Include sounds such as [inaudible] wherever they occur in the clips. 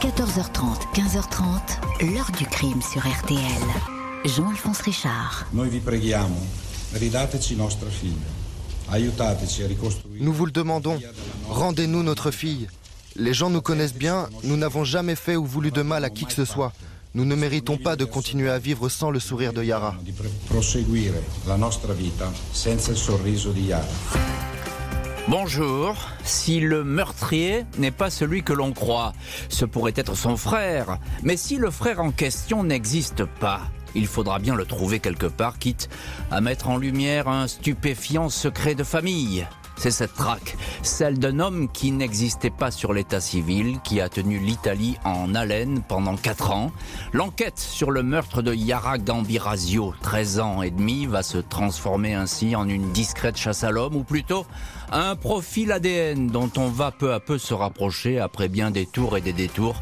14h30, 15h30, l'heure du crime sur RTL. Jean-Alphonse Richard. Nous vous le demandons, rendez-nous notre fille. Les gens nous connaissent bien, nous n'avons jamais fait ou voulu de mal à qui que ce soit. Nous ne méritons pas de continuer à vivre sans le sourire de Yara. Bonjour. Si le meurtrier n'est pas celui que l'on croit, ce pourrait être son frère. Mais si le frère en question n'existe pas, il faudra bien le trouver quelque part, quitte à mettre en lumière un stupéfiant secret de famille. C'est cette traque, celle d'un homme qui n'existait pas sur l'état civil, qui a tenu l'Italie en haleine pendant quatre ans. L'enquête sur le meurtre de Yara Gambirasio, 13 ans et demi, va se transformer ainsi en une discrète chasse à l'homme, ou plutôt un profil ADN dont on va peu à peu se rapprocher après bien des tours et des détours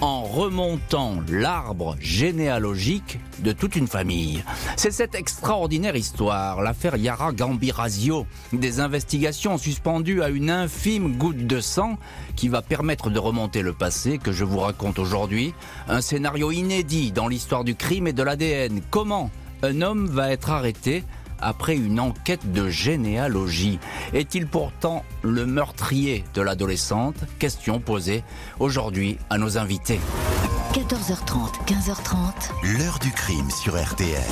en remontant l'arbre généalogique de toute une famille. C'est cette extraordinaire histoire, l'affaire Yara Gambirasio, des investigations suspendues à une infime goutte de sang qui va permettre de remonter le passé que je vous raconte aujourd'hui. Un scénario inédit dans l'histoire du crime et de l'ADN. Comment un homme va être arrêté après une enquête de généalogie. Est-il pourtant le meurtrier de l'adolescente? Question posée aujourd'hui à nos invités. 14h30, 15h30, L'heure du crime sur RTL.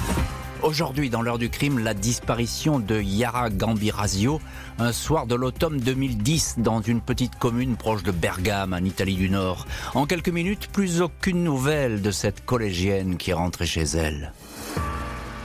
Aujourd'hui, dans l'heure du crime, la disparition de Yara Gambirasio, un soir de l'automne 2010 dans une petite commune proche de Bergame, en Italie du Nord. En quelques minutes, plus aucune nouvelle de cette collégienne qui est rentrée chez elle.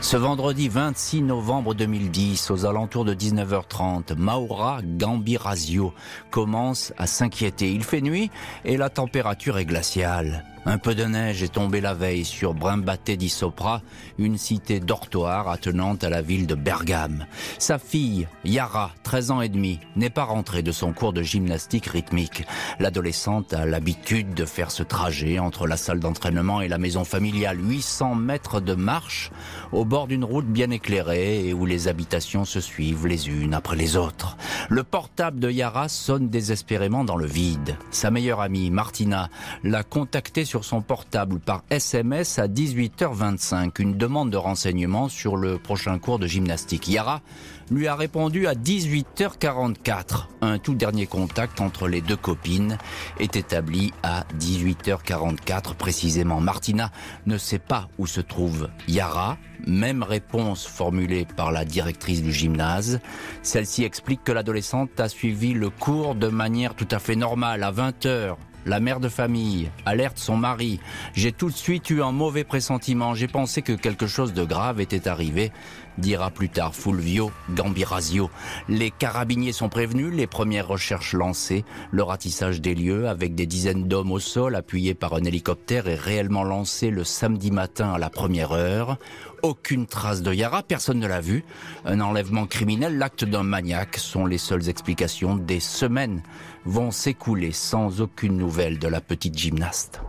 Ce vendredi 26 novembre 2010, aux alentours de 19h30, Maura Gambirasio commence à s'inquiéter. Il fait nuit et la température est glaciale. Un peu de neige est tombée la veille sur Brimbaté di Sopra, une cité dortoir attenante à la ville de Bergame. Sa fille, Yara, 13 ans et demi, n'est pas rentrée de son cours de gymnastique rythmique. L'adolescente a l'habitude de faire ce trajet entre la salle d'entraînement et la maison familiale, 800 mètres de marche au bord d'une route bien éclairée et où les habitations se suivent les unes après les autres. Le portable de Yara sonne désespérément dans le vide. Sa meilleure amie, Martina, l'a contacté sur son portable par SMS à 18h25, une demande de renseignement sur le prochain cours de gymnastique. Yara lui a répondu à 18h44. Un tout dernier contact entre les deux copines est établi à 18h44 précisément. Martina ne sait pas où se trouve Yara. Même réponse formulée par la directrice du gymnase. Celle-ci explique que l'adolescente a suivi le cours de manière tout à fait normale à 20h. La mère de famille alerte son mari. J'ai tout de suite eu un mauvais pressentiment. J'ai pensé que quelque chose de grave était arrivé, dira plus tard Fulvio Gambirasio. Les carabiniers sont prévenus, les premières recherches lancées. Le ratissage des lieux avec des dizaines d'hommes au sol appuyés par un hélicoptère est réellement lancé le samedi matin à la première heure. Aucune trace de Yara, personne ne l'a vu. Un enlèvement criminel, l'acte d'un maniaque sont les seules explications. Des semaines vont s'écouler sans aucune nouvelle de la petite gymnaste.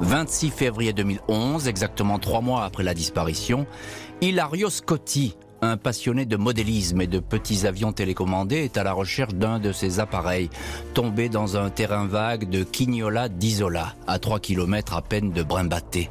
26 février 2011, exactement trois mois après la disparition, Ilario Scotti, un passionné de modélisme et de petits avions télécommandés, est à la recherche d'un de ses appareils, tombé dans un terrain vague de Quignola d'Isola, à 3 km à peine de Brimbaté.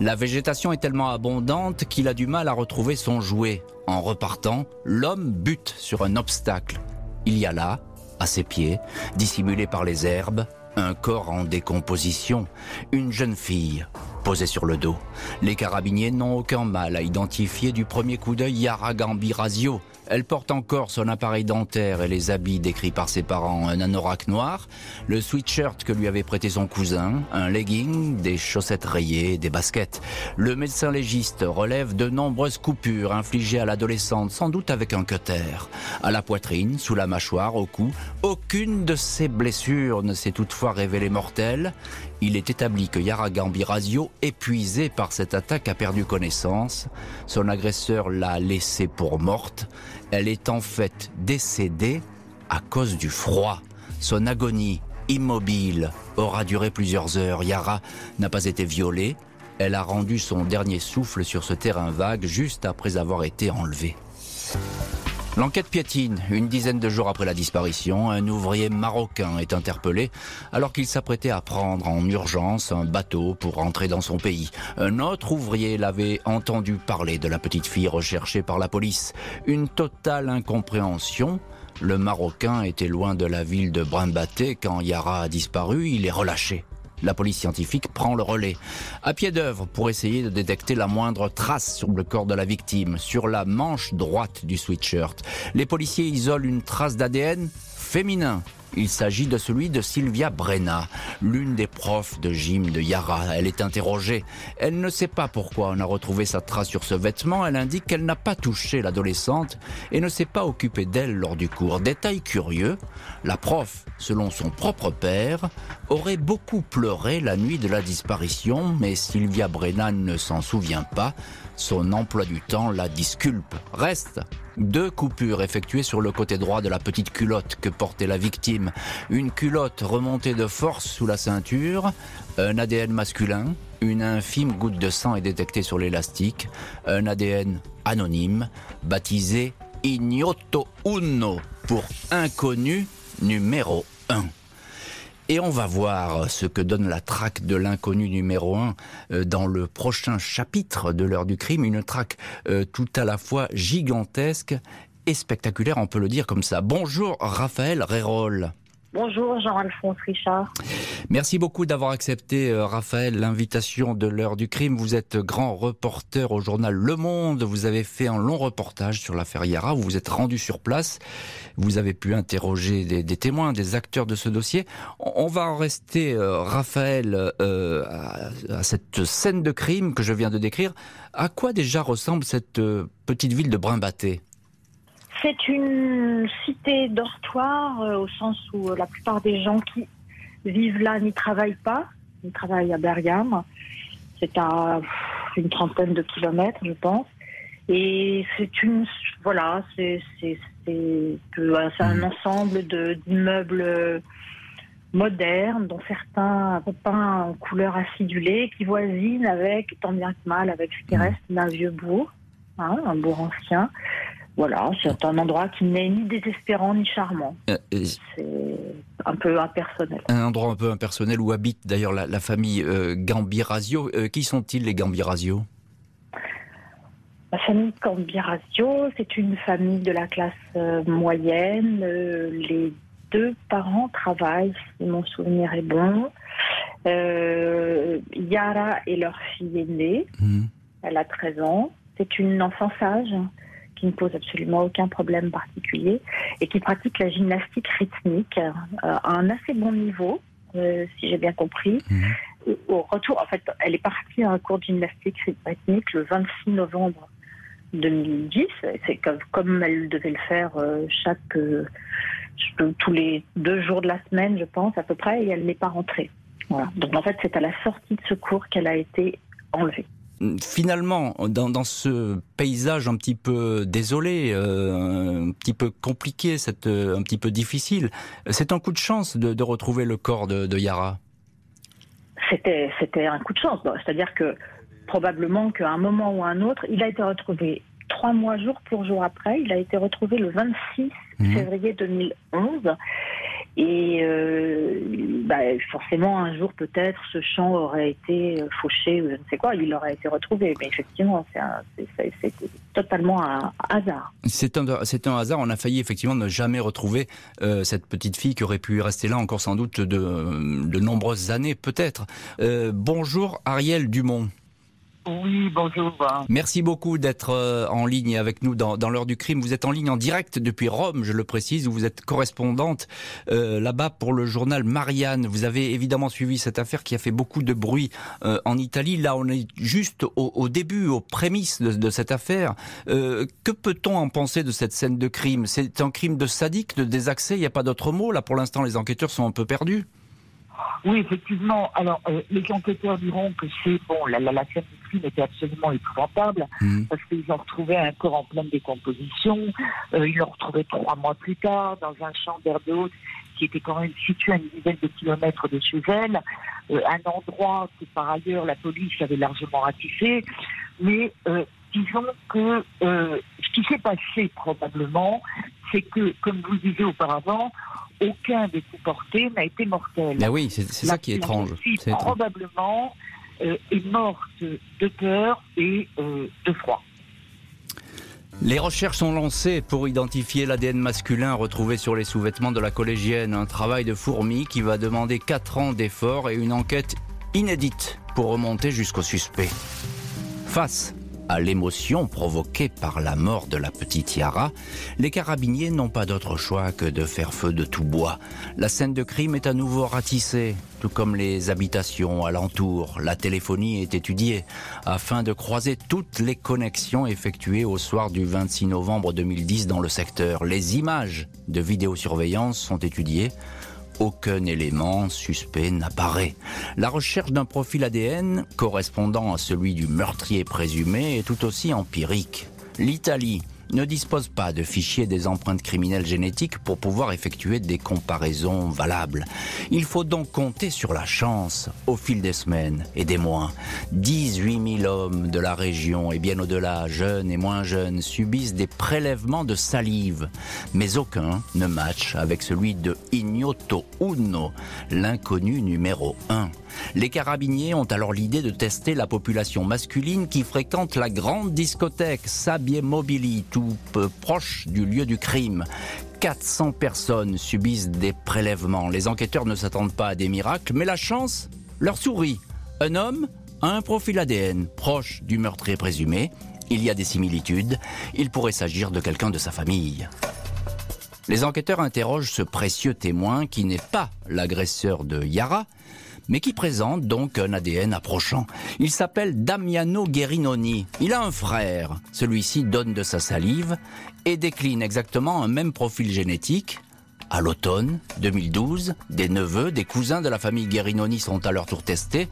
La végétation est tellement abondante qu'il a du mal à retrouver son jouet. En repartant, l'homme bute sur un obstacle. Il y a là, à ses pieds, dissimulé par les herbes, un corps en décomposition, une jeune fille posée sur le dos. Les carabiniers n'ont aucun mal à identifier du premier coup d'œil Yara Gambirasio. Elle porte encore son appareil dentaire et les habits décrits par ses parents, un anorak noir, le sweatshirt que lui avait prêté son cousin, un legging, des chaussettes rayées, des baskets. Le médecin légiste relève de nombreuses coupures infligées à l'adolescente, sans doute avec un cutter. À la poitrine, sous la mâchoire, au cou, aucune de ces blessures ne s'est toutefois révélée mortelle. Il est établi que Yara Gambirasio, épuisé par cette attaque, a perdu connaissance. Son agresseur l'a laissée pour morte. Elle est en fait décédée à cause du froid. Son agonie immobile aura duré plusieurs heures. Yara n'a pas été violée. Elle a rendu son dernier souffle sur ce terrain vague juste après avoir été enlevée. L'enquête piétine. Une dizaine de jours après la disparition, un ouvrier marocain est interpellé alors qu'il s'apprêtait à prendre en urgence un bateau pour rentrer dans son pays. Un autre ouvrier l'avait entendu parler de la petite fille recherchée par la police. Une totale incompréhension. Le Marocain était loin de la ville de Brimbaté quand Yara a disparu. Il est relâché. La police scientifique prend le relais. À pied d'œuvre pour essayer de détecter la moindre trace sur le corps de la victime, sur la manche droite du sweatshirt. Les policiers isolent une trace d'ADN féminin il s'agit de celui de Sylvia Brenna, l'une des profs de gym de Yara. Elle est interrogée. Elle ne sait pas pourquoi on a retrouvé sa trace sur ce vêtement. Elle indique qu'elle n'a pas touché l'adolescente et ne s'est pas occupée d'elle lors du cours. Détail curieux, la prof, selon son propre père, aurait beaucoup pleuré la nuit de la disparition, mais Sylvia Brenna ne s'en souvient pas. Son emploi du temps la disculpe. Reste deux coupures effectuées sur le côté droit de la petite culotte que portait la victime. Une culotte remontée de force sous la ceinture, un ADN masculin, une infime goutte de sang est détectée sur l'élastique, un ADN anonyme, baptisé Ignoto Uno pour inconnu numéro 1. Et on va voir ce que donne la traque de l'inconnu numéro 1 euh, dans le prochain chapitre de l'heure du crime, une traque euh, tout à la fois gigantesque et spectaculaire, on peut le dire comme ça. Bonjour Raphaël Rérol. Bonjour Jean-Alphonse Richard. Merci beaucoup d'avoir accepté, euh, Raphaël, l'invitation de l'heure du crime. Vous êtes grand reporter au journal Le Monde. Vous avez fait un long reportage sur l'affaire Yara. Vous vous êtes rendu sur place. Vous avez pu interroger des, témoins, des acteurs de ce dossier. On, va en rester, euh, Raphaël, euh, à, cette scène de crime que je viens de décrire. À quoi déjà ressemble cette petite ville de Brimbaté? C'est une cité dortoir euh, au sens où euh, la plupart des gens qui vivent là n'y travaillent pas. Ils travaillent à Bergame. C'est à une trentaine de kilomètres, je pense. Et c'est une, voilà, c'est un mmh. ensemble d'immeubles modernes, dont certains peints en couleur acidulée, qui voisinent avec, tant bien que mal, avec ce qui mmh. reste d'un vieux bourg, hein, un bourg ancien. Voilà, c'est un endroit qui n'est ni désespérant ni charmant. Euh, c'est un peu impersonnel. Un endroit un peu impersonnel où habite d'ailleurs la, famille euh, Gambirasio. Euh, qui sont-ils les Gambirasio La famille Gambirasio, c'est une famille de la classe moyenne. les deux parents travaillent, si mon souvenir est bon. Yara est leur fille aînée. Mmh. Elle a 13 ans. C'est une enfant sage qui ne pose absolument aucun problème particulier et qui pratique la gymnastique rythmique euh, à un assez bon niveau, euh, si j'ai bien compris. Mhm. Au retour, en fait, elle est partie à un cours de gymnastique rythmique le 26 novembre 2010. C'est comme, comme, elle devait le faire euh, chaque tous les deux jours de la semaine, je pense à peu près, et elle n'est pas rentrée. Voilà. Donc en fait, c'est à la sortie de ce cours qu'elle a été enlevée finalement, dans, ce paysage un petit peu désolé, euh, un petit peu compliqué, euh, un petit peu difficile, c'est un coup de chance de, retrouver le corps de, Yara C'était, c'était un coup de chance. C'est-à-dire que probablement qu'à un moment ou à un autre, il a été retrouvé trois mois jour pour jour après. Il a été retrouvé le 26 mmh. février 2011. Et euh, bah, forcément, un jour peut-être, ce champ aurait été euh, fauché ou je ne sais quoi, il aurait été retrouvé. Mais effectivement, c'est totalement un hasard. C'est un, un, hasard. On a failli effectivement ne jamais retrouver euh, cette petite fille qui aurait pu rester là encore sans doute de, de nombreuses années, peut-être. bonjour Ariel Dumont. Oui, bonjour. Merci beaucoup d'être euh, en ligne avec nous dans, l'heure du crime. Vous êtes en ligne en direct depuis Rome, je le précise, où vous êtes correspondante euh, là-bas pour le journal Marianne. Vous avez évidemment suivi cette affaire qui a fait beaucoup de bruit euh, en Italie. Là, on est juste au, début, aux prémices de, de cette affaire. que peut-on en penser de cette scène de crime? C'est un crime de sadique, de désaccès, il n'y a pas d'autre mot. Là, pour l'instant, les enquêteurs sont un peu perdus. Oui, effectivement. Alors, les enquêteurs diront que c'est bon, la, la, la scène était absolument épouvantable mmh. parce qu'ils ont retrouvé un corps en pleine décomposition. Euh, ils l'ont retrouvé trois mois plus tard dans un champ d'herbe haute qui était quand même situé à une dizaine de kilomètres de chez elle, euh, un endroit que par ailleurs la police avait largement ratissé. Mais euh, disons que ce qui s'est passé probablement, c'est que, comme vous le disiez auparavant, aucun des coups portés n'a été mortel. Ben oui, c'est ça qui est étrange. C'est probablement euh, est morte de peur et euh, de froid. Les recherches sont lancées pour identifier l'ADN masculin retrouvé sur les sous-vêtements de la collégienne. Un travail de fourmi qui va demander 4 ans d'efforts et une enquête inédite pour remonter jusqu'au suspect. Face à l'émotion provoquée par la mort de la petite Yara, les carabiniers n'ont pas d'autre choix que de faire feu de tout bois. La scène de crime est à nouveau ratissée, tout comme les habitations alentour. La téléphonie est étudiée afin de croiser toutes les connexions effectuées au soir du 26 novembre 2010 dans le secteur. Les images de vidéosurveillance sont étudiées aucun élément suspect n'apparaît. La recherche d'un profil ADN correspondant à celui du meurtrier présumé est tout aussi empirique. L'Italie ne dispose pas de fichiers des empreintes criminelles génétiques pour pouvoir effectuer des comparaisons valables. Il faut donc compter sur la chance au fil des semaines et des mois. 18 000 hommes de la région et bien au-delà, jeunes et moins jeunes, subissent des prélèvements de salive, mais aucun ne match avec celui de Ignoto Uno, l'inconnu numéro 1. Les carabiniers ont alors l'idée de tester la population masculine qui fréquente la grande discothèque Sabie Mobili, tout proche du lieu du crime. 400 personnes subissent des prélèvements. Les enquêteurs ne s'attendent pas à des miracles, mais la chance leur sourit. Un homme a un profil ADN proche du meurtrier présumé. Il y a des similitudes. Il pourrait s'agir de quelqu'un de sa famille. Les enquêteurs interrogent ce précieux témoin qui n'est pas l'agresseur de Yara, mais qui présente donc un ADN approchant. Il s'appelle Damiano Guerinoni. Il a un frère. Celui-ci donne de sa salive et décline exactement un même profil génétique. À l'automne 2012, des neveux, des cousins de la famille Guerinoni sont à leur tour testés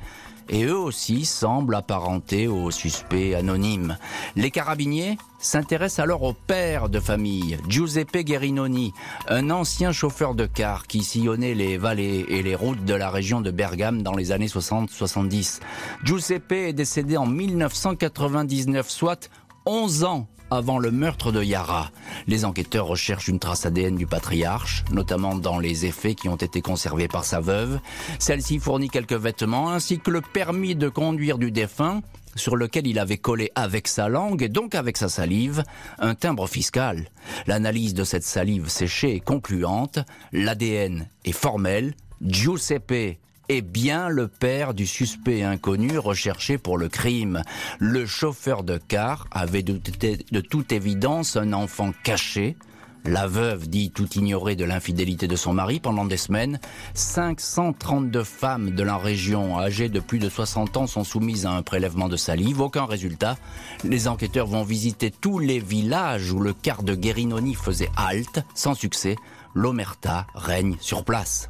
et eux aussi semblent apparentés aux suspects anonymes. Les carabiniers s'intéressent alors au père de famille, Giuseppe Guerinoni, un ancien chauffeur de car qui sillonnait les vallées et les routes de la région de Bergame dans les années 60-70. Giuseppe est décédé en 1999, soit 11 ans avant le meurtre de Yara. Les enquêteurs recherchent une trace ADN du patriarche, notamment dans les effets qui ont été conservés par sa veuve. Celle-ci fournit quelques vêtements ainsi que le permis de conduire du défunt sur lequel il avait collé avec sa langue et donc avec sa salive un timbre fiscal. L'analyse de cette salive séchée est concluante, l'ADN est formel, Giuseppe est bien le père du suspect inconnu recherché pour le crime. Le chauffeur de car avait de, toute évidence un enfant caché. La veuve dit tout ignorer de l'infidélité de son mari pendant des semaines. 532 femmes de la région âgées de plus de 60 ans sont soumises à un prélèvement de salive. Aucun résultat. Les enquêteurs vont visiter tous les villages où le car de Guérinoni faisait halte. Sans succès, l'omerta règne sur place.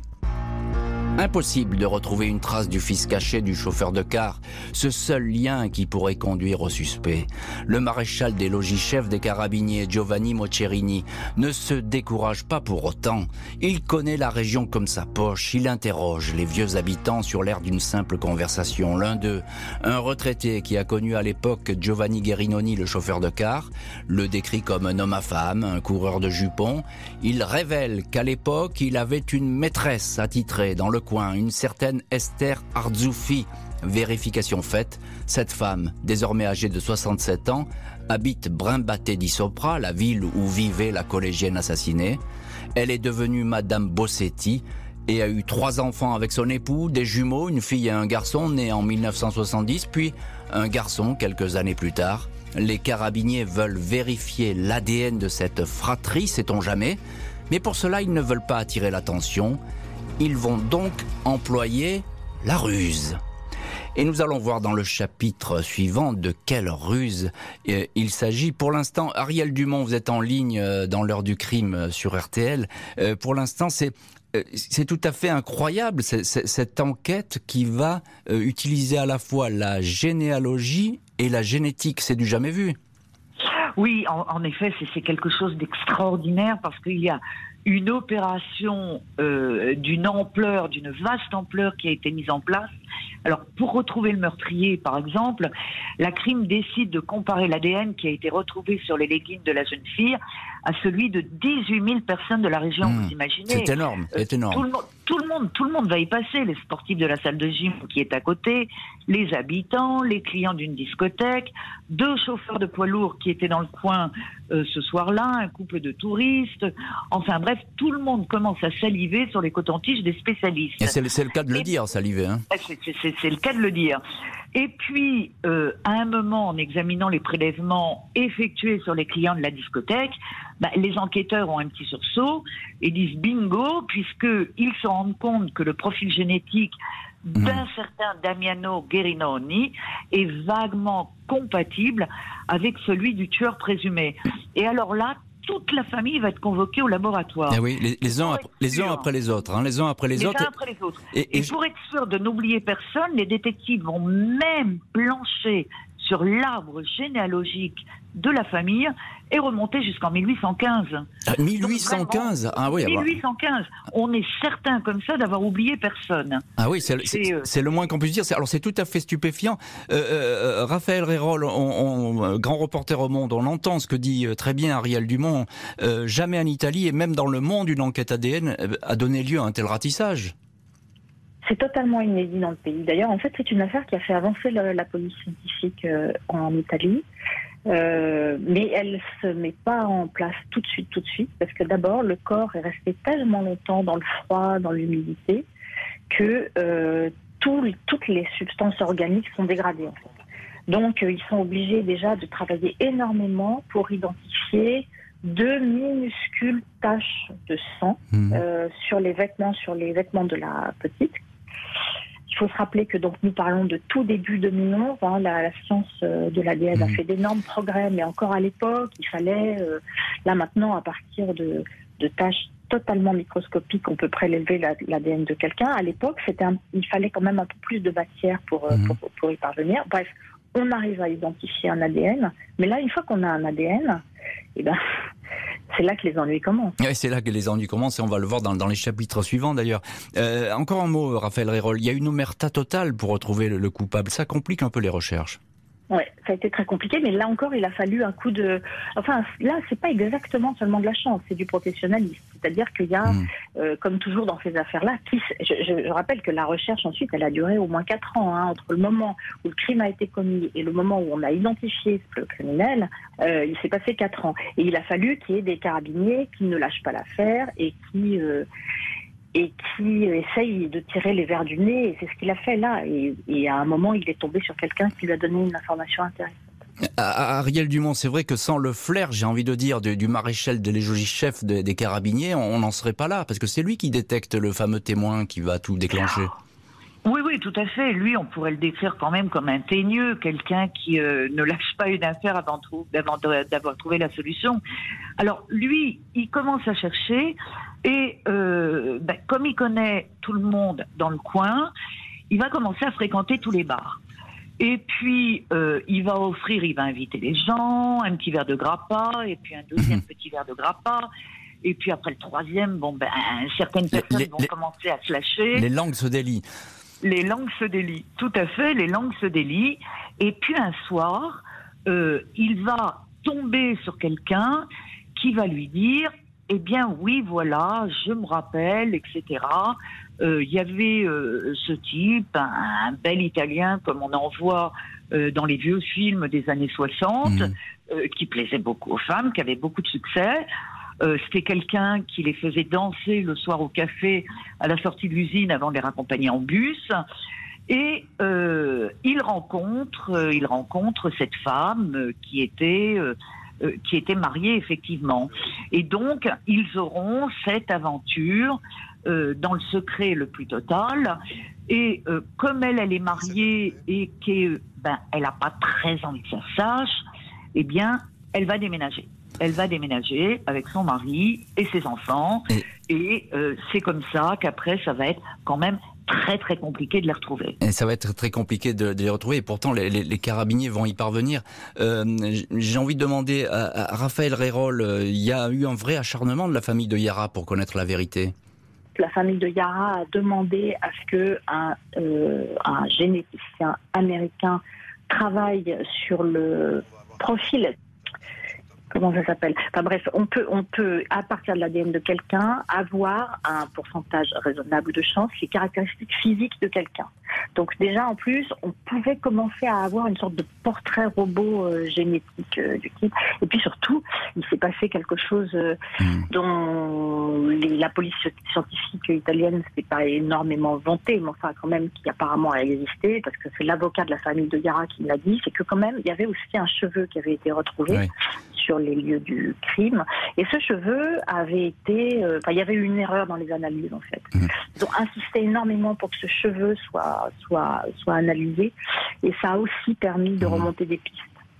Impossible de retrouver une trace du fils caché du chauffeur de car, ce seul lien qui pourrait conduire au suspect. Le maréchal des logis-chefs des carabiniers, Giovanni Mocerini, ne se décourage pas pour autant. Il connaît la région comme sa poche, il interroge les vieux habitants sur l'air d'une simple conversation. L'un d'eux, un retraité qui a connu à l'époque Giovanni Guerinoni, le chauffeur de car, le décrit comme un homme à femme, un coureur de jupons. Il révèle qu'à l'époque, il avait une maîtresse attitrée dans le une certaine Esther Arzoufi. Vérification faite, cette femme, désormais âgée de 67 ans, habite Brimbaté di Sopra, la ville où vivait la collégienne assassinée. Elle est devenue Madame Bossetti et a eu trois enfants avec son époux, des jumeaux, une fille et un garçon nés en 1970, puis un garçon quelques années plus tard. Les carabiniers veulent vérifier l'ADN de cette fratrie, sait-on jamais, mais pour cela ils ne veulent pas attirer l'attention ils vont donc employer la ruse. Et nous allons voir dans le chapitre suivant de quelle ruse euh, il s'agit. Pour l'instant, Ariel Dumont, vous êtes en ligne euh, dans l'heure du crime euh, sur RTL. Pour l'instant, c'est c'est tout à fait incroyable cette enquête qui va utiliser à la fois la généalogie et la génétique. C'est du jamais vu. Oui, en effet, c'est quelque chose d'extraordinaire parce qu'il y a une opération euh, d'une ampleur, d'une vaste ampleur qui a été mise en place. Alors, pour retrouver le meurtrier, par exemple, la crime décide de comparer l'ADN qui a été retrouvé sur les leggings de la jeune fille à celui de 18 000 personnes de la région. Mmh. Vous imaginez C'est énorme, c'est énorme. Tout le, monde, tout le monde, tout le monde va y passer. Les sportifs de la salle de gym qui est à côté, les habitants, les clients d'une discothèque, deux chauffeurs de poids lourds qui étaient dans le coin euh, ce soir-là, un couple de touristes. Enfin bref, tout le monde commence à saliver sur les cotons-tiges des spécialistes. Et c'est le, cas de le Et- dire, salivé. Hein. C'est- le cas de le dire. Et puis, euh, à un moment, en examinant les prélèvements effectués sur les clients de la discothèque, bah, les enquêteurs ont un petit sursaut et disent bingo, puisqu'ils se rendent compte que le profil génétique d'un certain Damiano Guerinoni est vaguement compatible avec celui du tueur présumé. Et alors là, toute la famille va être convoquée au laboratoire. Oui, les, les uns, les après les autres. Hein, les uns après les, les autres. uns après les autres. Et- et Et, je- pour être sûr de n'oublier personne, les détectives vont même plancher sur l'arbre généalogique de la famille et remonter jusqu'en 1815. Ah, 1815 Ah oui, ah bah- 1815. On est certain comme ça d'avoir oublié personne. Ah oui, c'est le- euh, le moins qu'on puisse dire. C'est- Alors c'est tout à fait stupéfiant. Euh, euh, Raphaël Rérol, on, on- grand reporter au Monde, on entend ce que dit très bien Ariel Dumont. Euh, jamais en Italie et même dans le monde, une enquête ADN a donné lieu à un tel ratissage. C'est totalement inédit dans le pays. D'ailleurs, en fait, c'est une affaire qui a fait avancer le- la police scientifique euh, en Italie. Euh, mais elle se met pas en place tout de suite, tout de suite, parce que d'abord, le corps est resté tellement longtemps dans le froid, dans l'humidité, que euh, tout- toutes les substances organiques sont dégradées. En fait. Donc, euh, ils sont obligés déjà de travailler énormément pour identifier deux minuscules taches de sang euh, sur les vêtements, sur les vêtements de la petite. Il faut se rappeler que donc nous parlons de tout début 2011. hein, la, la science euh, de l'ADN a Mhm. fait d'énormes progrès, mais encore à l'époque, il fallait euh, là maintenant à partir de, de tâches totalement microscopiques, on peut prélever la- l'ADN de quelqu'un. À l'époque, c'était il fallait quand même un peu plus de matière pour, euh, Mhm. pour, pour y parvenir. Bref, on arrive à identifier un ADN, mais là, une fois qu'on a un ADN, eh ben, [laughs] c'est là que les ennuis commencent. C'est là que les ennuis commencent et on va le voir dans, les chapitres suivants d'ailleurs. Euh, encore un mot, Raphaël Rérol. Il y a une omerta totale pour retrouver le coupable. Ça complique un peu les recherches. Ouais, ça a été très compliqué, mais là encore, il a fallu un coup de. Enfin, là, c'est pas exactement seulement de la chance, c'est du professionnalisme. C'est-à-dire qu'il y a, Mm. euh, comme toujours dans ces affaires-là, qui... s- je, je- je rappelle que la recherche ensuite, elle a duré au moins quatre ans hein, entre le moment où le crime a été commis et le moment où on a identifié le criminel. euh, il s'est passé quatre ans, et il a fallu qu'il y ait des carabiniers qui ne lâchent pas l'affaire et qui. euh, et qui essaye de tirer les verres du nez, et c'est ce qu'il a fait là. Et, et à un moment, il est tombé sur quelqu'un qui lui a donné une information intéressante. À- Ariel Dumont, c'est vrai que sans le flair, j'ai envie de dire, du, du maréchal de légion-chef des, des carabiniers, on n'en serait pas là, parce que c'est lui qui détecte le fameux témoin qui va tout déclencher. Oui, oui, tout à fait. Lui, on pourrait le décrire quand même comme un teigneux, quelqu'un qui euh, ne lâche pas une affaire avant, d'avoir trouvé la solution. Alors, lui, il commence à chercher et euh, ben, comme il connaît tout le monde dans le coin, il va commencer à fréquenter tous les bars. Et puis, euh, il va offrir, il va inviter les gens, un petit verre de grappa, et puis un deuxième petit verre de grappa. Et puis après le troisième, bon ben, certaines personnes les- vont les- commencer à se lâcher. Les langues se délient. Les langues se délient, tout à fait, les langues se délient. Et puis un soir, euh, il va tomber sur quelqu'un qui va lui dire, eh bien oui, voilà, je me rappelle, etc. Euh, Il y avait euh, ce type, un, un bel Italien comme on en voit euh, dans les vieux films des années 60, Mhm. euh, qui plaisait beaucoup aux femmes, qui avait beaucoup de succès. Euh, C'était quelqu'un qui les faisait danser le soir au café à la sortie de l'usine avant de les raccompagner en bus. Et euh, il rencontre, euh, il rencontre cette femme euh, qui était euh, qui était mariée effectivement. Et donc ils auront cette aventure euh, dans le secret le plus total. Et euh, comme elle, elle est mariée et qu'elle ben, n'a pas très envie que ça se sache, eh bien, elle va déménager. Elle va déménager avec son mari et ses enfants. Et- Et euh, c'est comme ça qu'après, ça va être quand même très très compliqué de les retrouver. Et ça va être très compliqué de, de les retrouver. Et pourtant, les, les- les carabiniers vont y parvenir. Euh, J'ai envie de demander à, à Raphaël Rérol, euh, il y a eu un vrai acharnement de la famille de Yara pour connaître la vérité? la famille de Yara a demandé à ce que un, un généticien américain travaille sur le profil comment ça s'appelle Enfin bref, on peut, on peut, à partir de l'ADN de quelqu'un, avoir un pourcentage raisonnable de chance, les caractéristiques physiques de quelqu'un. Donc déjà, en plus, on pouvait commencer à avoir une sorte de portrait robot euh, génétique euh, du type. Et puis surtout, passé quelque chose euh, hmm. dont la police scientifique italienne s'est pas énormément vantée, mais enfin quand même qui apparemment a existé, parce que c'est l'avocat de la famille de Yara qui l'a dit, c'est que quand même, il y avait aussi un cheveu qui avait été retrouvé sur les lieux du crime. Et ce cheveu avait été... Enfin, il y avait eu une erreur dans les analyses, en fait. Hmm. Ils ont insisté énormément pour que ce cheveu soit soit, soit analysé. Et ça a aussi permis de mmh. remonter des pistes.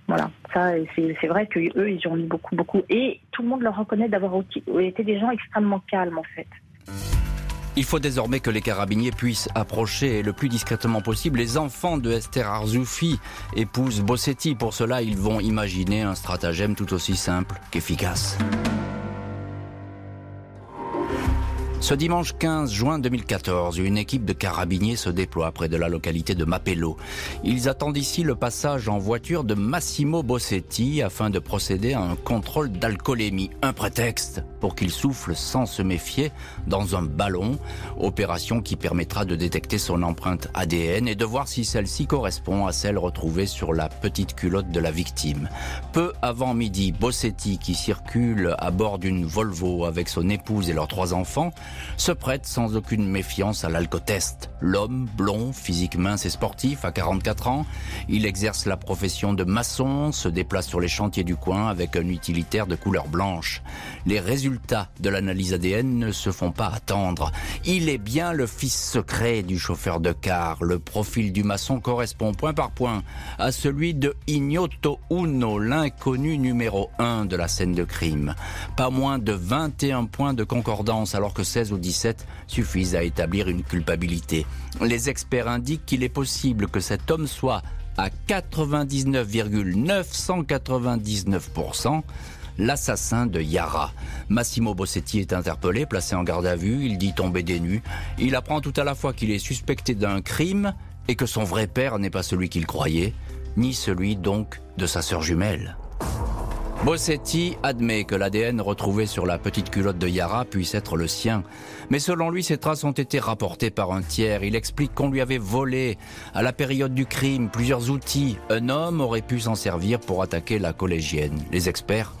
Voilà, ça c'est vrai que eux ils ont mis beaucoup beaucoup et tout le monde leur reconnaît d'avoir été des gens extrêmement calmes en fait. Il faut désormais que les carabiniers puissent approcher le plus discrètement possible les enfants de Esther Arzoufi, épouse Bossetti. Pour cela, ils vont imaginer un stratagème tout aussi simple qu'efficace. Ce dimanche 15 juin 2014, une équipe de carabiniers se déploie près de la localité de Mapello. Ils attendent ici le passage en voiture de Massimo Bossetti afin de procéder à un contrôle d'alcoolémie. Un prétexte pour qu'il souffle sans se méfier dans un ballon, opération qui permettra de détecter son empreinte ADN et de voir si celle-ci correspond à celle retrouvée sur la petite culotte de la victime. Peu avant midi, Bossetti, qui circule à bord d'une Volvo avec son épouse et leurs trois enfants, se prête sans aucune méfiance à l'alcotest. L'homme, blond, physique mince et sportif, à 44 ans, il exerce la profession de maçon, se déplace sur les chantiers du coin avec un utilitaire de couleur blanche. Les résultats de l'analyse ADN ne se font pas attendre. Il est bien le fils secret du chauffeur de car. Le profil du maçon correspond point par point à celui de Ignoto Uno, l'inconnu numéro 1 de la scène de crime. Pas moins de 21 points de concordance alors que 16 ou 17 suffisent à établir une culpabilité. Les experts indiquent qu'il est possible que cet homme soit à 99,999% l'assassin de Yara. Massimo Bossetti est interpellé, placé en garde à vue, il dit tomber des. Il apprend tout à la fois qu'il est suspecté d'un crime et que son vrai père n'est pas celui qu'il croyait, ni celui donc de sa sœur jumelle. Bossetti admet que l'ADN retrouvé sur la petite culotte de Yara puisse être le sien. Mais selon lui, ces traces ont été rapportées par un tiers. Il explique qu'on lui avait volé, à la période du crime, plusieurs outils. Un homme aurait pu s'en servir pour attaquer la collégienne. Les experts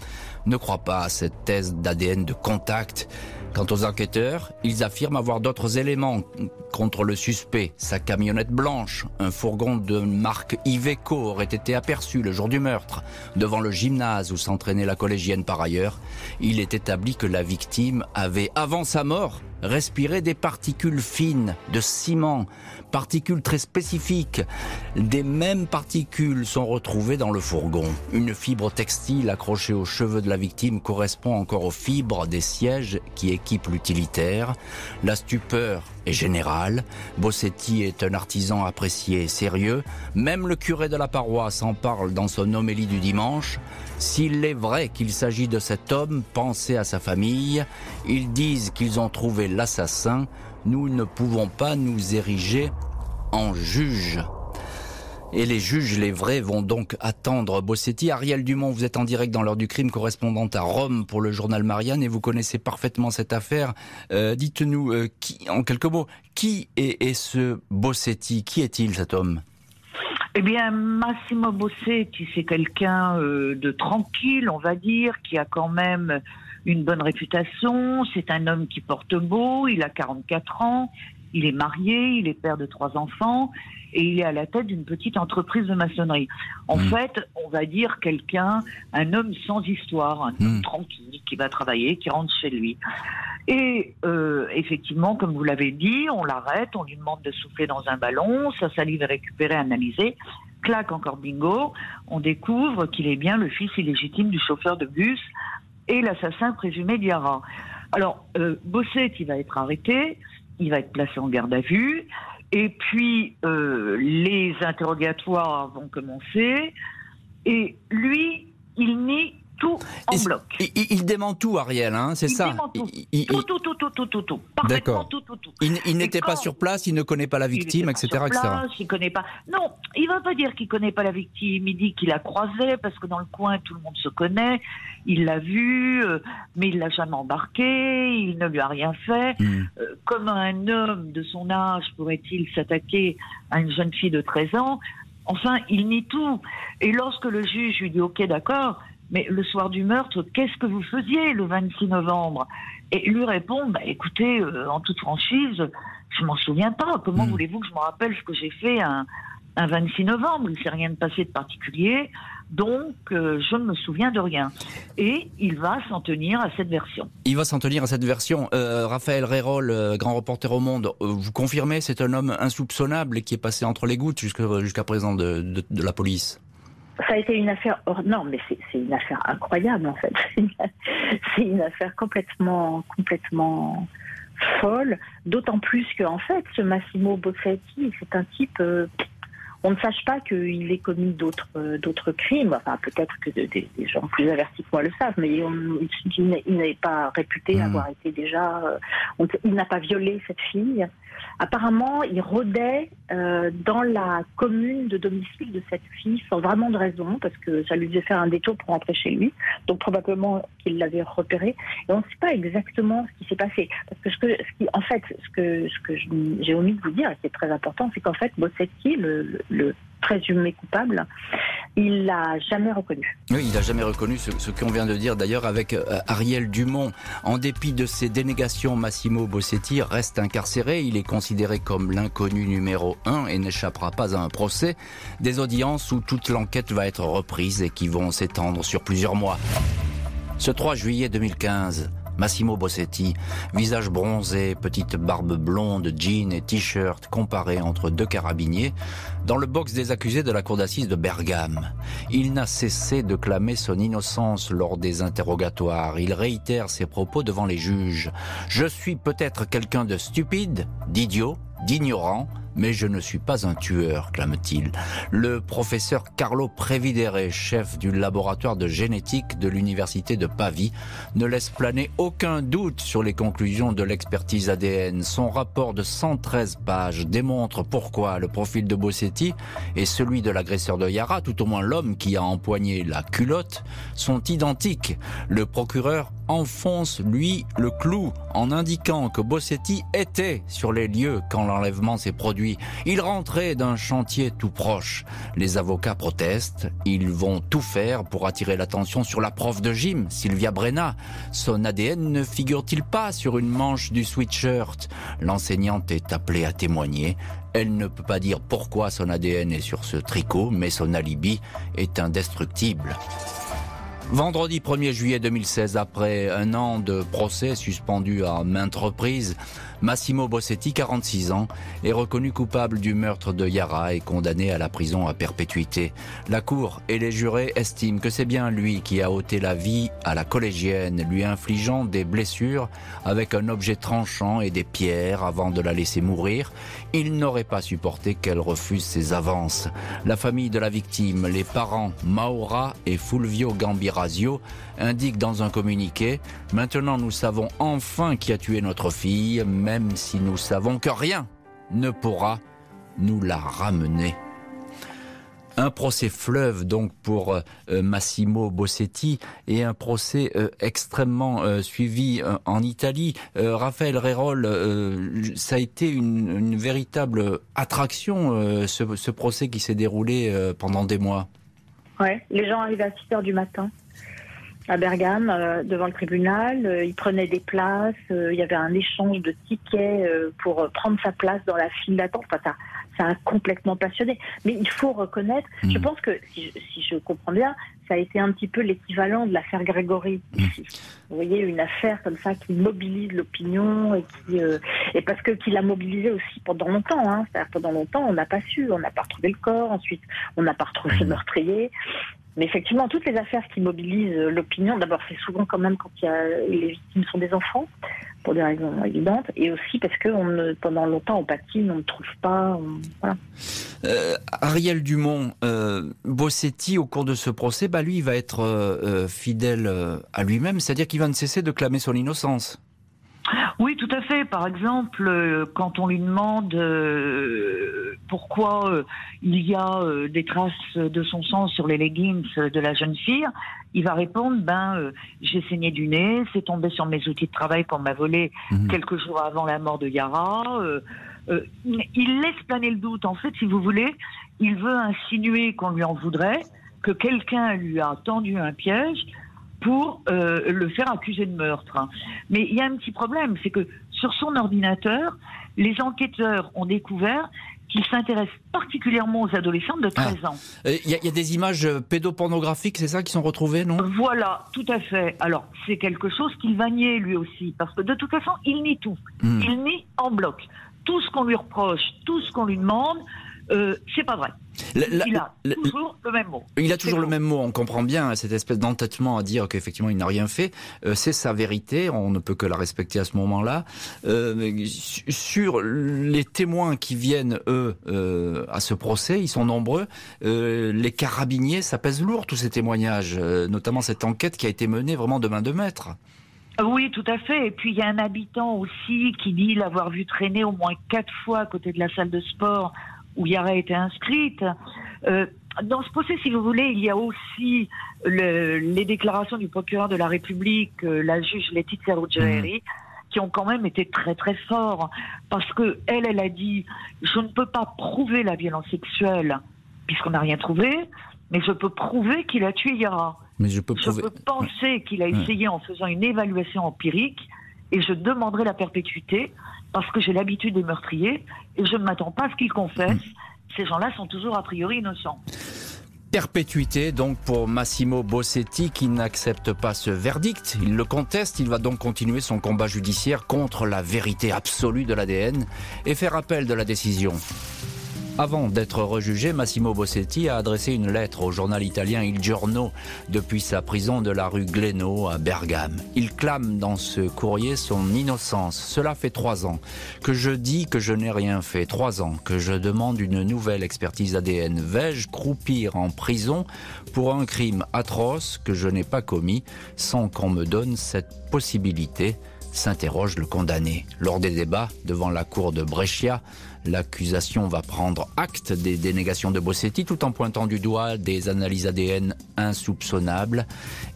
ne croient pas à cette thèse d'ADN de contact Quant aux enquêteurs, ils affirment avoir d'autres éléments contre le suspect. Sa camionnette blanche, un fourgon de marque Iveco aurait été aperçu le jour du meurtre, devant le gymnase où s'entraînait la collégienne par ailleurs. Il est établi que la victime avait, avant sa mort, respiré des particules fines de ciment, particules très spécifiques. Des mêmes particules sont retrouvées dans le fourgon. Une fibre textile accrochée aux cheveux de la victime correspond encore aux fibres des sièges qui équipent l'utilitaire. La stupeur est générale. Bossetti est un artisan apprécié et sérieux. Même le curé de la paroisse en parle dans son homélie du dimanche. S'il est vrai qu'il s'agit de cet homme, pensez à sa famille. Ils disent qu'ils ont trouvé l'assassin nous ne pouvons pas nous ériger en juges. Et les juges, les vrais, vont donc attendre Bossetti. Ariel Dumont, vous êtes en direct dans l'heure du crime, correspondante à Rome pour le journal Marianne, et vous connaissez parfaitement cette affaire. Euh, dites-nous, euh, en quelques mots, qui est, ce Bossetti? Qui est-il, cet homme? Eh bien, Massimo Bossetti, c'est quelqu'un euh, de tranquille, on va dire, qui a quand même une bonne réputation. C'est un homme qui porte beau. Il a 44 ans. Il est marié. Il est père de trois enfants. Et il est à la tête d'une petite entreprise de maçonnerie. En hmm. fait, on va dire quelqu'un, un homme sans histoire, un homme hmm. tranquille, qui va travailler, qui rentre chez lui. Et euh, effectivement, comme vous l'avez dit, on l'arrête, on lui demande de souffler dans un ballon, sa salive est récupérée, analysée. Clac, encore bingo, on découvre qu'il est bien le fils illégitime du chauffeur de bus et l'assassin présumé d'Yara. Alors, euh, Bosset, il va être arrêté, il va être placé en garde à vue, et puis euh, les interrogatoires vont commencer, et lui, il nie tout en bloc. Il, dément tout, Ariel, hein, c'est ça tout. tout. tout, tout, tout, tout, tout, tout, Parfaitement tout, tout, tout. Il, n'était pas sur place, il ne connaît pas la victime, etc., sur etc. il connaît pas. Non, il va pas dire qu'il connaît pas la victime. Il dit qu'il a croisé parce que dans le coin tout le monde se connaît. Il l'a vu, euh, mais il l'a jamais embarqué. Il ne lui a rien fait. Hmm. Euh, comment un homme de son âge pourrait-il s'attaquer à une jeune fille de 13 ans? Enfin, il nie tout. Et lorsque le juge lui dit OK, d'accord, mais le soir du meurtre, qu'est-ce que vous faisiez le 26 novembre? Et lui répond, bah, écoutez, euh, en toute franchise, je m'en souviens pas. Comment hmm. voulez-vous que je me rappelle ce que j'ai fait un, 26 novembre? Il ne s'est rien passé de particulier, donc euh, je ne me souviens de rien. Et il va s'en tenir à cette version. Il va s'en tenir à cette version. Euh, Raphaël Rérol, grand reporter au Monde, vous confirmez, c'est un homme insoupçonnable qui est passé entre les gouttes jusqu'à présent de la police ça a été une affaire hors norme, mais c'est une affaire incroyable en fait. [laughs] C'est une affaire complètement, complètement folle. D'autant plus que en fait, ce Massimo Bossetti, c'est un type. Euh, on ne sache pas qu'il ait commis d'autres euh, d'autres crimes. Enfin, peut-être que des, gens plus avertis que moi le savent, mais il n'est pas réputé mmh. avoir été déjà. Euh, il n'a pas violé cette fille. Apparemment, il rôdait euh, dans la commune de domicile de cette fille sans vraiment de raison, parce que ça lui faisait faire un détour pour rentrer chez lui. Donc probablement qu'il l'avait repéré. Et on ne sait pas exactement ce qui s'est passé. Parce que, ce que qui, en fait, ce que, j'ai omis de vous dire, et qui est très important, c'est qu'en fait, Bossetti, le, le présumé coupable, il l'a jamais reconnu. Oui, il n'a jamais reconnu ce, qu'on vient de dire d'ailleurs avec euh, Ariel Dumont. En dépit de ses dénégations, Massimo Bossetti reste incarcéré. Il est considéré comme l'inconnu numéro un et n'échappera pas à un procès. Des audiences où toute l'enquête va être reprise et qui vont s'étendre sur plusieurs mois. Ce 3 juillet 2015, Massimo Bossetti, visage bronzé, petite barbe blonde, jean et t-shirt comparé entre deux carabiniers, dans le box des accusés de la cour d'assises de Bergame. Il n'a cessé de clamer son innocence lors des interrogatoires. Il réitère ses propos devant les juges. Je suis peut-être quelqu'un de stupide, d'idiot, d'ignorant, mais je ne suis pas un tueur, clame-t-il. Le professeur Carlo Previdere, chef du laboratoire de génétique de l'université de Pavie, ne laisse planer aucun doute sur les conclusions de l'expertise ADN. Son rapport de 113 pages démontre pourquoi le profil de Bossetti et celui de l'agresseur de Yara, tout au moins l'homme qui a empoigné la culotte, sont identiques. Le procureur enfonce, lui, le clou en indiquant que Bossetti était sur les lieux quand l'enlèvement s'est produit. Il rentrait d'un chantier tout proche. Les avocats protestent. Ils vont tout faire pour attirer l'attention sur la prof de gym, Sylvia Brenna. Son ADN ne figure-t-il pas sur une manche du sweatshirt? L'enseignante est appelée à témoigner. Elle ne peut pas dire pourquoi son ADN est sur ce tricot, mais son alibi est indestructible. Vendredi 1er juillet 2016, après un an de procès suspendu à maintes reprises, Massimo Bossetti, 46 ans, est reconnu coupable du meurtre de Yara et condamné à la prison à perpétuité. La Cour et les jurés estiment que c'est bien lui qui a ôté la vie à la collégienne, lui infligeant des blessures avec un objet tranchant et des pierres avant de la laisser mourir. Il n'aurait pas supporté qu'elle refuse ses avances. La famille de la victime, les parents Maura et Fulvio Gambirasio, indiquent dans un communiqué Maintenant nous savons enfin qui a tué notre fille, même si nous savons que rien ne pourra nous la ramener. Un procès fleuve donc pour euh, Massimo Bossetti et un procès euh, extrêmement euh, suivi en Italie. Raphaël Rérol, ça a été une, véritable attraction ce, procès qui s'est déroulé pendant des mois. Ouais, les gens arrivaient à 6 heures du matin à Bergame, euh, devant le tribunal. Euh, il prenait des places. Euh, il y avait un échange de tickets pour prendre sa place dans la file d'attente. Enfin, ça, ça a complètement passionné. Mais il faut reconnaître, je hmm. pense que, si je, comprends bien, ça a été un petit peu l'équivalent de l'affaire Grégory hmm. Vous voyez, une affaire comme ça qui mobilise l'opinion et qui et parce que qui l'a mobilisé aussi pendant longtemps. Hein. pendant longtemps, on n'a pas su, on n'a pas retrouvé le corps. Ensuite, on n'a pas retrouvé le hmm. meurtrier. Mais effectivement, toutes les affaires qui mobilisent l'opinion, d'abord, c'est souvent quand même quand les victimes sont des enfants, pour des raisons évidentes, et aussi parce que on pendant longtemps on patine, on ne trouve pas. Euh, Ariel Dumont, euh, Bossetti, au cours de ce procès, bah, lui, il va être euh, fidèle à lui-même, c'est-à-dire qu'il va ne cesser de clamer son innocence. Oui, tout à fait. Par exemple, quand on lui demande pourquoi il y a des traces de son sang sur les leggings de la jeune fille, il va répondre ben j'ai saigné du nez, c'est tombé sur mes outils de travail qu'on m'a volé quelques jours avant la mort de Yara. Euh, il laisse planer le doute. En fait, si vous voulez, il veut insinuer qu'on lui en voudrait, que quelqu'un lui a tendu un piège pour euh, le faire accuser de meurtre. Mais il y a un petit problème, c'est que sur son ordinateur, les enquêteurs ont découvert qu'il s'intéresse particulièrement aux adolescentes de 13 ah. ans. Euh, il y, a des images pédopornographiques, c'est ça, qui sont retrouvées, non? Voilà, tout à fait. Alors, c'est quelque chose qu'il va nier lui aussi, parce que de toute façon, il nie tout. Hmm. Il nie en bloc tout ce qu'on lui reproche, tout ce qu'on lui demande, euh, c'est pas vrai. il a toujours le même mot. Il a toujours le même mot, on comprend bien cette espèce d'entêtement à dire qu'effectivement il n'a rien fait. Euh, c'est sa vérité, on ne peut que la respecter à ce moment-là. Euh, sur les témoins qui viennent, eux, à ce procès, ils sont nombreux. les carabiniers, ça pèse lourd tous ces témoignages, notamment cette enquête qui a été menée vraiment de main de maître. Oui, tout à fait. Et puis il y a un habitant aussi qui dit l'avoir vu traîner au moins quatre fois à côté de la salle de sport où Yara été inscrite. Euh, dans ce procès, si vous voulez, il y a aussi les déclarations du procureur de la République, euh, la juge Laetitia Ruggieri, mmh. qui ont quand même été très très forts. Parce que elle, elle a dit, je ne peux pas prouver la violence sexuelle puisqu'on n'a rien trouvé, mais je peux prouver qu'il a tué Yara. Mais je peux, penser qu'il a essayé en faisant une évaluation empirique et je demanderai la perpétuité parce que j'ai l'habitude des meurtriers et je ne m'attends pas à ce qu'ils confessent. Ces gens-là sont toujours a priori innocents. Perpétuité donc pour Massimo Bossetti qui n'accepte pas ce verdict. Il le conteste, il va donc continuer son combat judiciaire contre la vérité absolue de l'ADN et faire appel de la décision. Avant d'être rejugé, Massimo Bossetti a adressé une lettre au journal italien Il Giorno depuis sa prison de la rue Gleno à Bergame. Il clame dans ce courrier son innocence. Cela fait trois ans que je dis que je n'ai rien fait. Trois ans que je demande une nouvelle expertise ADN. Vais-je croupir en prison pour un crime atroce que je n'ai pas commis sans qu'on me donne cette possibilité s'interroge le condamné. Lors des débats devant la cour de Brescia, L'accusation va prendre acte des dénégations de Bossetti tout en pointant du doigt des analyses ADN insoupçonnables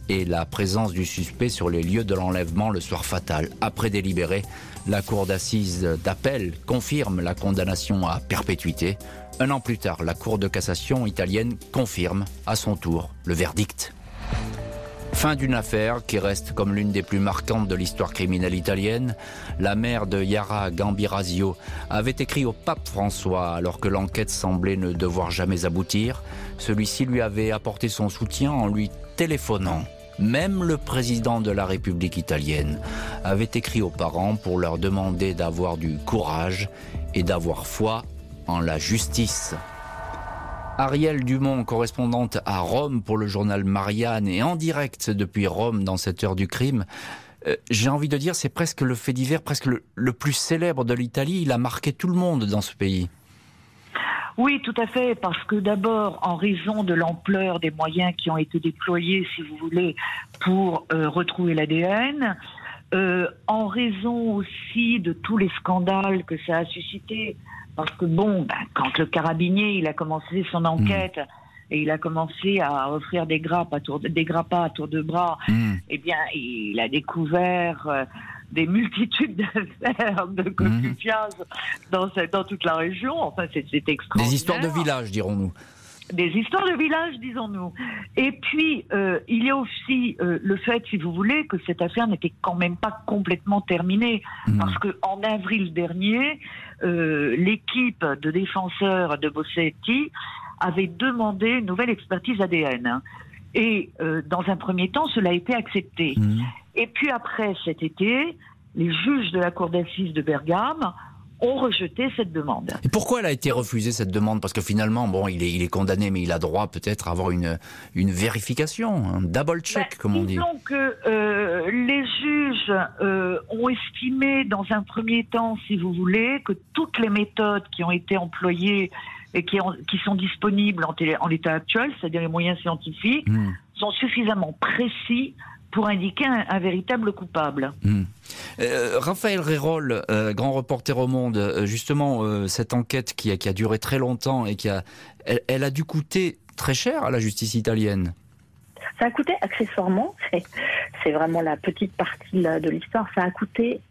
et la présence du suspect sur les lieux de l'enlèvement le soir fatal. Après délibéré, la cour d'assises d'appel confirme la condamnation à perpétuité. Un an plus tard, la cour de cassation italienne confirme à son tour le verdict. Fin d'une affaire qui reste comme l'une des plus marquantes de l'histoire criminelle italienne. La mère de Yara Gambirasio avait écrit au pape François alors que l'enquête semblait ne devoir jamais aboutir. Celui-ci lui avait apporté son soutien en lui téléphonant. Même le président de la République italienne avait écrit aux parents pour leur demander d'avoir du courage et d'avoir foi en la justice. Ariel Dumont, correspondante à Rome pour le journal Marianne et en direct depuis Rome dans cette heure du crime. Euh, j'ai envie de dire, c'est presque le fait divers, presque le, plus célèbre de l'Italie. Il a marqué tout le monde dans ce pays. Oui, tout à fait, parce que d'abord, en raison de l'ampleur des moyens qui ont été déployés, si vous voulez, pour euh, retrouver l'ADN, euh, en raison aussi de tous les scandales que ça a suscité, parce que bon, ben, quand le carabinier il a commencé son enquête et il a commencé à offrir des grappes à tour de, des grappas à tour de bras, mm. eh bien il a découvert euh, des multitudes d'affaires de [laughs] coquillages mm. dans, dans toute la région. Enfin, c'est extraordinaire. Des histoires de village, dirons-nous des histoires de village, disons-nous. Et puis, euh, il y a aussi euh, le fait, si vous voulez, que cette affaire n'était quand même pas complètement terminée. Parce qu'en avril dernier, euh, l'équipe de défenseurs de Bossetti avait demandé une nouvelle expertise ADN. Et dans un premier temps, cela a été accepté. Mmh. Et puis après cet été, les juges de la cour d'assises de Bergame ont rejeté cette demande. Et pourquoi elle a été refusée cette demande? Parce que finalement, bon, il est, il est condamné, mais il a droit peut-être à avoir une, une vérification, un double check, ben, comme on dit. Disons que euh, les juges euh, ont estimé, dans un premier temps, si vous voulez, que toutes les méthodes qui ont été employées et qui, qui sont disponibles en, en l'état actuel, c'est-à-dire les moyens scientifiques, hmm. sont suffisamment précis pour indiquer un, véritable coupable. Hmm. Euh, Raphaël Rérol, euh, grand reporter au Monde, euh, justement, cette enquête qui a, qui a, duré très longtemps et qui a, elle, a dû coûter très cher à la justice italienne. Ça a coûté accessoirement, c'est vraiment la petite partie de l'histoire, ça a coûté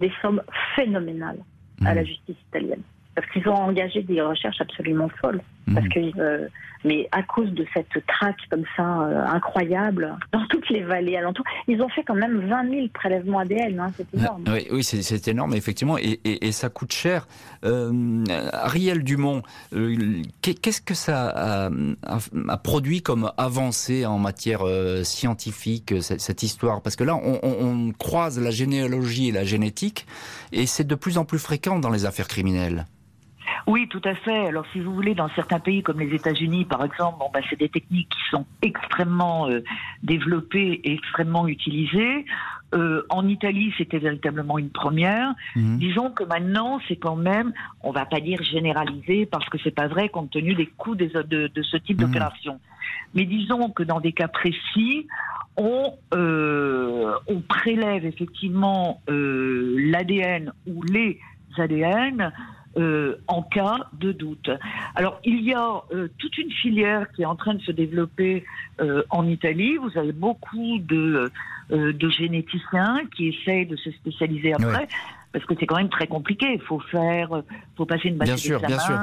des sommes phénoménales à la hmm. justice italienne. Parce qu'ils ont engagé des recherches absolument folles. Parce hmm. que mais à cause de cette traque comme ça euh, incroyable dans toutes les vallées alentours, ils ont fait quand même 20 000 prélèvements ADN, hein, c'est ah, énorme. oui, oui c'est énorme effectivement, et, et, ça coûte cher. Euh, Ariel Dumont, euh, qu'est-ce que ça a, a, produit comme avancée en matière euh, scientifique cette, cette, histoire? Parce que là, on, on croise la généalogie et la génétique, et c'est de plus en plus fréquent dans les affaires criminelles. Oui, tout à fait. Alors, si vous voulez, dans certains pays comme les États-Unis, par exemple, bon, bah, c'est des techniques qui sont extrêmement euh, développées et extrêmement utilisées. Euh, en Italie, c'était véritablement une première. Mhm. Disons que maintenant, c'est quand même, on va pas dire généralisé parce que c'est pas vrai compte tenu des coûts des, de, de, ce type mhm. d'opération. Mais disons que dans des cas précis, on, euh, on prélève effectivement l'ADN ou les ADN euh, en cas de doute. Alors il y a euh, toute une filière qui est en train de se développer euh, en Italie. Vous avez beaucoup de, de généticiens qui essayent de se spécialiser après. Parce que c'est quand même très compliqué. Il faut faire, faut passer une base bien sûr, bien sûr.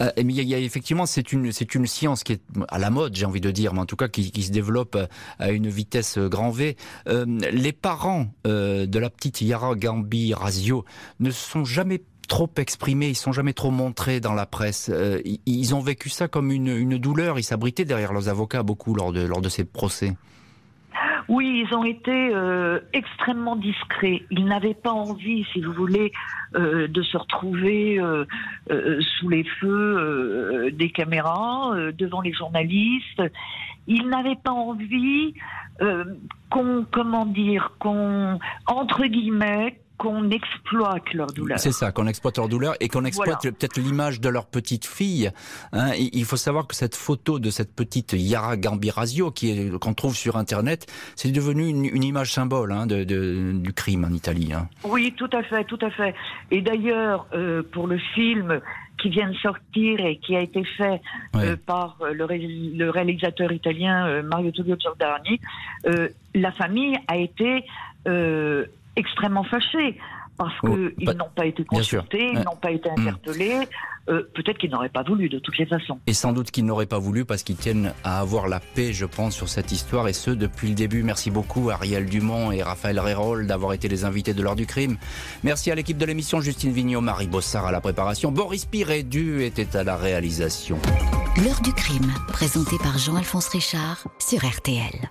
mais il y, a, effectivement, c'est une, c'est une science qui est à la mode, j'ai envie de dire, mais en tout cas qui, qui se développe à une vitesse grand V. les parents de la petite Yara Gambi Razio ne sont jamais trop exprimés, ils sont jamais trop montrés dans la presse. Euh, ils ont vécu ça comme une, douleur, ils s'abritaient derrière leurs avocats beaucoup lors de, lors de ces procès. Oui, ils ont été euh, extrêmement discrets. Ils n'avaient pas envie, si vous voulez, euh, de se retrouver sous les feux des caméras, devant les journalistes. Ils n'avaient pas envie qu'on, comment dire, qu'on, entre guillemets, qu'on exploite leur douleur. C'est ça, qu'on exploite leur douleur et qu'on exploite peut-être l'image de leur petite fille. Hein. Il faut savoir que cette photo de cette petite Yara Gambirasio qui qu'on trouve sur Internet, c'est devenu une, image symbole hein, de, du crime en Italie. Hein. Oui, tout à fait, tout à fait. Et d'ailleurs, euh, pour le film qui vient de sortir et qui a été fait euh, par euh, le, réalisateur italien Mario Tullio Giordani, la famille a été extrêmement fâchés parce oh, qu'ils n'ont pas été consultés, ils n'ont pas été hmm. interpellés. Euh, peut-être qu'ils n'auraient pas voulu de toutes les façons. Et sans doute qu'ils n'auraient pas voulu parce qu'ils tiennent à avoir la paix, je pense, sur cette histoire et ce depuis le début. Merci beaucoup Ariel Dumont et Raphaël Rérol d'avoir été les invités de l'heure du crime. Merci à l'équipe de l'émission Justine Vignot, Marie Bossard à la préparation, Boris Pirédu était à la réalisation. L'heure du crime, présenté par Jean-Alphonse Richard sur RTL.